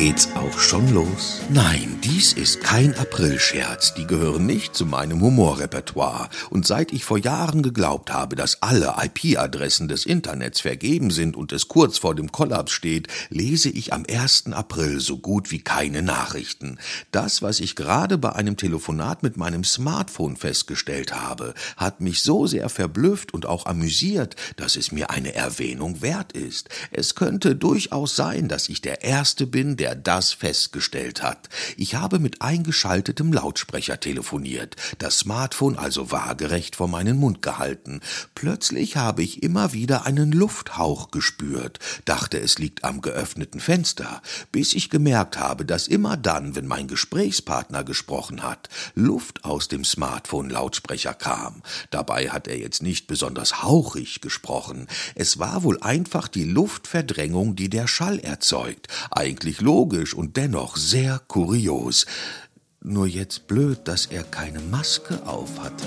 geht's auch schon los? Nein, dies ist kein Aprilscherz. Die gehören nicht zu meinem Humorrepertoire. Und seit ich vor Jahren geglaubt habe, dass alle IP-Adressen des Internets vergeben sind und es kurz vor dem Kollaps steht, lese ich am 1. April so gut wie keine Nachrichten. Das, was ich gerade bei einem Telefonat mit meinem Smartphone festgestellt habe, hat mich so sehr verblüfft und auch amüsiert, dass es mir eine Erwähnung wert ist. Es könnte durchaus sein, dass ich der Erste bin, der das festgestellt hat. Ich habe mit eingeschaltetem Lautsprecher telefoniert, das Smartphone also waagerecht vor meinen Mund gehalten. Plötzlich habe ich immer wieder einen Lufthauch gespürt, dachte es liegt am geöffneten Fenster, bis ich gemerkt habe, dass immer dann, wenn mein Gesprächspartner gesprochen hat, Luft aus dem Smartphone-Lautsprecher kam. Dabei hat er jetzt nicht besonders hauchig gesprochen. Es war wohl einfach die Luftverdrängung, die der Schall erzeugt. Eigentlich logisch und dennoch sehr kurios. Nur jetzt blöd, dass er keine Maske auf hatte.